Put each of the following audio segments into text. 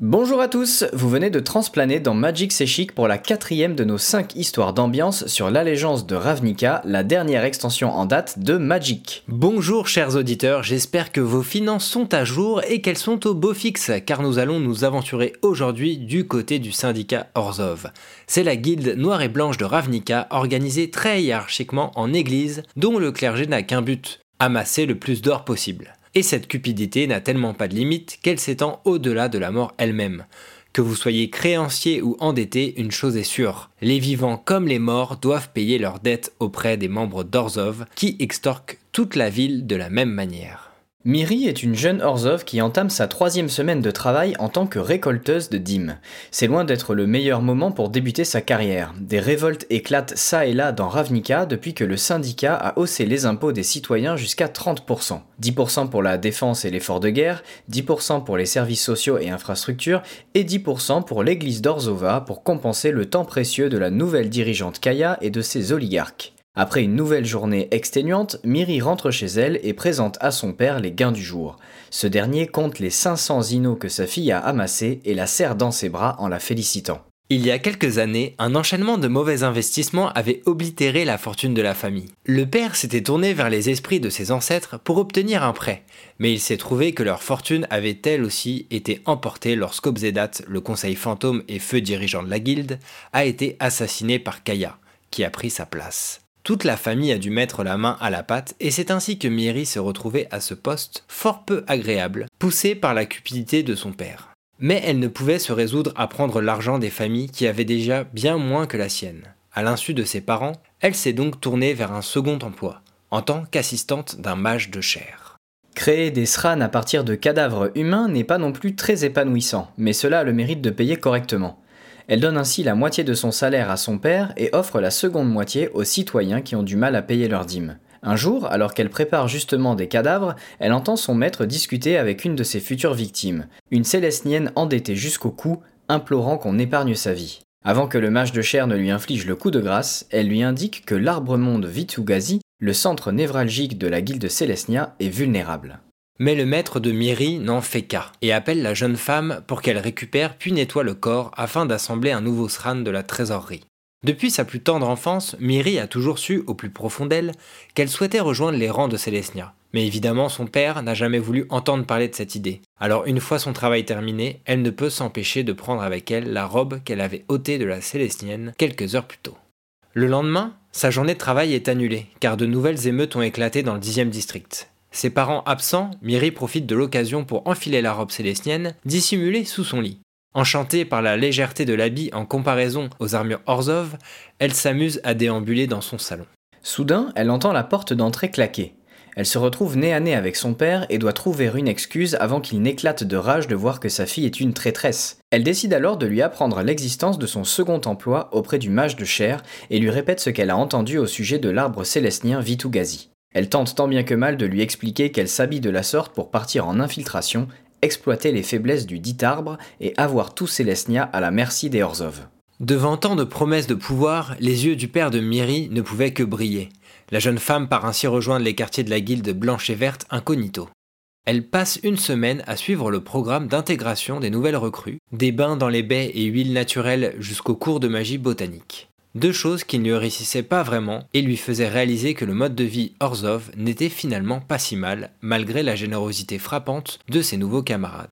Bonjour à tous, vous venez de transplaner dans Magic C'est Chic pour la quatrième de nos cinq histoires d'ambiance sur l'allégeance de Ravnica, la dernière extension en date de Magic. Bonjour chers auditeurs, j'espère que vos finances sont à jour et qu'elles sont au beau fixe, car nous allons nous aventurer aujourd'hui du côté du syndicat Orzov. C'est la guilde noire et blanche de Ravnica, organisée très hiérarchiquement en église, dont le clergé n'a qu'un but, amasser le plus d'or possible. Et cette cupidité n'a tellement pas de limite qu'elle s'étend au-delà de la mort elle-même. Que vous soyez créancier ou endetté, une chose est sûre, les vivants comme les morts doivent payer leurs dettes auprès des membres d'Orzov qui extorquent toute la ville de la même manière. Miri est une jeune Orzov qui entame sa troisième semaine de travail en tant que récolteuse de dîmes. C'est loin d'être le meilleur moment pour débuter sa carrière. Des révoltes éclatent ça et là dans Ravnica depuis que le syndicat a haussé les impôts des citoyens jusqu'à 30%. 10% pour la défense et l'effort de guerre, 10% pour les services sociaux et infrastructures, et 10% pour l'église d'Orzova pour compenser le temps précieux de la nouvelle dirigeante Kaya et de ses oligarques. Après une nouvelle journée exténuante, Miri rentre chez elle et présente à son père les gains du jour. Ce dernier compte les 500 inos que sa fille a amassés et la serre dans ses bras en la félicitant. Il y a quelques années, un enchaînement de mauvais investissements avait oblitéré la fortune de la famille. Le père s'était tourné vers les esprits de ses ancêtres pour obtenir un prêt, mais il s'est trouvé que leur fortune avait elle aussi été emportée lorsqu'Obzedat, le conseil fantôme et feu dirigeant de la guilde, a été assassiné par Kaya, qui a pris sa place. Toute la famille a dû mettre la main à la pâte et c'est ainsi que Miri se retrouvait à ce poste fort peu agréable, poussée par la cupidité de son père. Mais elle ne pouvait se résoudre à prendre l'argent des familles qui avaient déjà bien moins que la sienne. À l'insu de ses parents, elle s'est donc tournée vers un second emploi, en tant qu'assistante d'un mage de chair. Créer des sranes à partir de cadavres humains n'est pas non plus très épanouissant, mais cela a le mérite de payer correctement. Elle donne ainsi la moitié de son salaire à son père et offre la seconde moitié aux citoyens qui ont du mal à payer leurs dîmes. Un jour, alors qu'elle prépare justement des cadavres, elle entend son maître discuter avec une de ses futures victimes, une célestnienne endettée jusqu'au cou, implorant qu'on épargne sa vie. Avant que le mage de chair ne lui inflige le coup de grâce, elle lui indique que l'arbre-monde Vitugazi, le centre névralgique de la guilde Célestia, est vulnérable. Mais le maître de Miri n'en fait qu'à et appelle la jeune femme pour qu'elle récupère puis nettoie le corps afin d'assembler un nouveau sran de la trésorerie. Depuis sa plus tendre enfance, Miri a toujours su, au plus profond d'elle, qu'elle souhaitait rejoindre les rangs de Célestia. Mais évidemment, son père n'a jamais voulu entendre parler de cette idée. Alors, une fois son travail terminé, elle ne peut s'empêcher de prendre avec elle la robe qu'elle avait ôtée de la Célestienne quelques heures plus tôt. Le lendemain, sa journée de travail est annulée, car de nouvelles émeutes ont éclaté dans le 10e district. Ses parents absents, Miri profite de l'occasion pour enfiler la robe célestienne, dissimulée sous son lit. Enchantée par la légèreté de l'habit en comparaison aux armures Orzov, elle s'amuse à déambuler dans son salon. Soudain, elle entend la porte d'entrée claquer. Elle se retrouve nez à nez avec son père et doit trouver une excuse avant qu'il n'éclate de rage de voir que sa fille est une traîtresse. Elle décide alors de lui apprendre l'existence de son second emploi auprès du mage de chair et lui répète ce qu'elle a entendu au sujet de l'arbre célestien Vitugazi. Elle tente tant bien que mal de lui expliquer qu'elle s'habille de la sorte pour partir en infiltration, exploiter les faiblesses du dit arbre et avoir tous Célestia à la merci des Orzov. Devant tant de promesses de pouvoir, les yeux du père de Miri ne pouvaient que briller. La jeune femme part ainsi rejoindre les quartiers de la guilde blanche et verte incognito. Elle passe une semaine à suivre le programme d'intégration des nouvelles recrues, des bains dans les baies et huiles naturelles jusqu'au cours de magie botanique. Deux choses qui ne lui réussissaient pas vraiment et lui faisaient réaliser que le mode de vie Orzov n'était finalement pas si mal, malgré la générosité frappante de ses nouveaux camarades.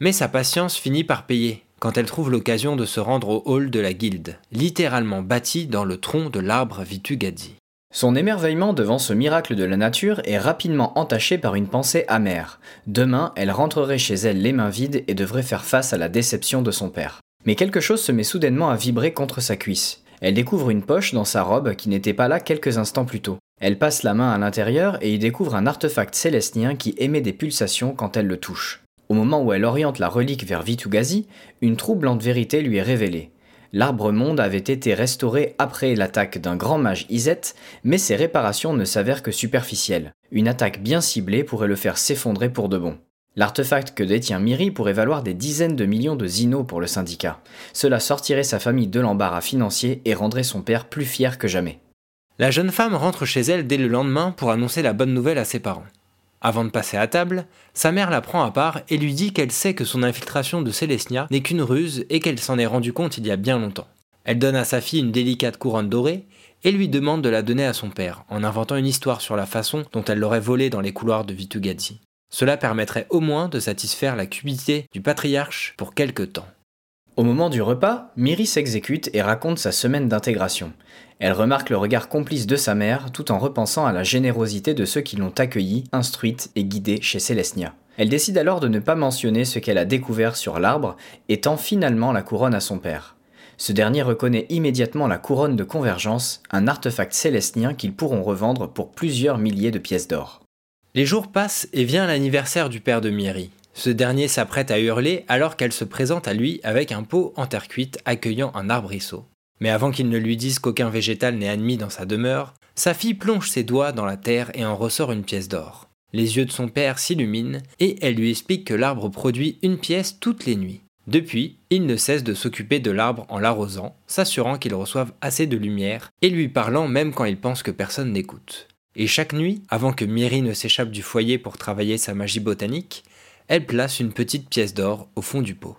Mais sa patience finit par payer quand elle trouve l'occasion de se rendre au hall de la guilde, littéralement bâti dans le tronc de l'arbre Vitugadzi. Son émerveillement devant ce miracle de la nature est rapidement entaché par une pensée amère. Demain, elle rentrerait chez elle les mains vides et devrait faire face à la déception de son père. Mais quelque chose se met soudainement à vibrer contre sa cuisse. Elle découvre une poche dans sa robe qui n'était pas là quelques instants plus tôt. Elle passe la main à l'intérieur et y découvre un artefact célestien qui émet des pulsations quand elle le touche. Au moment où elle oriente la relique vers Vitugazi, une troublante vérité lui est révélée. L'arbre monde avait été restauré après l'attaque d'un grand mage Izet, mais ses réparations ne s'avèrent que superficielles. Une attaque bien ciblée pourrait le faire s'effondrer pour de bon. L'artefact que détient Miri pourrait valoir des dizaines de millions de zinos pour le syndicat. Cela sortirait sa famille de l'embarras financier et rendrait son père plus fier que jamais. La jeune femme rentre chez elle dès le lendemain pour annoncer la bonne nouvelle à ses parents. Avant de passer à table, sa mère la prend à part et lui dit qu'elle sait que son infiltration de Célestia n'est qu'une ruse et qu'elle s'en est rendu compte il y a bien longtemps. Elle donne à sa fille une délicate couronne dorée et lui demande de la donner à son père, en inventant une histoire sur la façon dont elle l'aurait volée dans les couloirs de Vitugadzi. Cela permettrait au moins de satisfaire la cupidité du patriarche pour quelque temps. Au moment du repas, Miri s'exécute et raconte sa semaine d'intégration. Elle remarque le regard complice de sa mère tout en repensant à la générosité de ceux qui l'ont accueillie, instruite et guidée chez Célestia. Elle décide alors de ne pas mentionner ce qu'elle a découvert sur l'arbre et tend finalement la couronne à son père. Ce dernier reconnaît immédiatement la couronne de convergence, un artefact célestien qu'ils pourront revendre pour plusieurs milliers de pièces d'or. Les jours passent et vient l'anniversaire du père de Miri. Ce dernier s'apprête à hurler alors qu'elle se présente à lui avec un pot en terre cuite accueillant un arbrisseau. Mais avant qu'il ne lui dise qu'aucun végétal n'est admis dans sa demeure, sa fille plonge ses doigts dans la terre et en ressort une pièce d'or. Les yeux de son père s'illuminent et elle lui explique que l'arbre produit une pièce toutes les nuits. Depuis, il ne cesse de s'occuper de l'arbre en l'arrosant, s'assurant qu'il reçoive assez de lumière et lui parlant même quand il pense que personne n'écoute. Et chaque nuit, avant que Miri ne s'échappe du foyer pour travailler sa magie botanique, elle place une petite pièce d'or au fond du pot.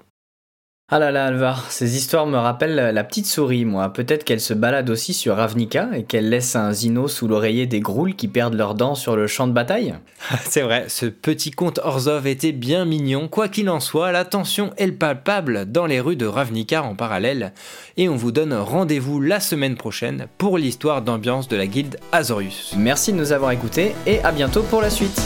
Ah là là, Alvar, ces histoires me rappellent la petite souris, moi. Peut-être qu'elle se balade aussi sur Ravnica et qu'elle laisse un zino sous l'oreiller des groules qui perdent leurs dents sur le champ de bataille C'est vrai, ce petit conte Orzov était bien mignon. Quoi qu'il en soit, la tension est palpable dans les rues de Ravnica en parallèle. Et on vous donne rendez-vous la semaine prochaine pour l'histoire d'ambiance de la guilde Azorius. Merci de nous avoir écoutés et à bientôt pour la suite.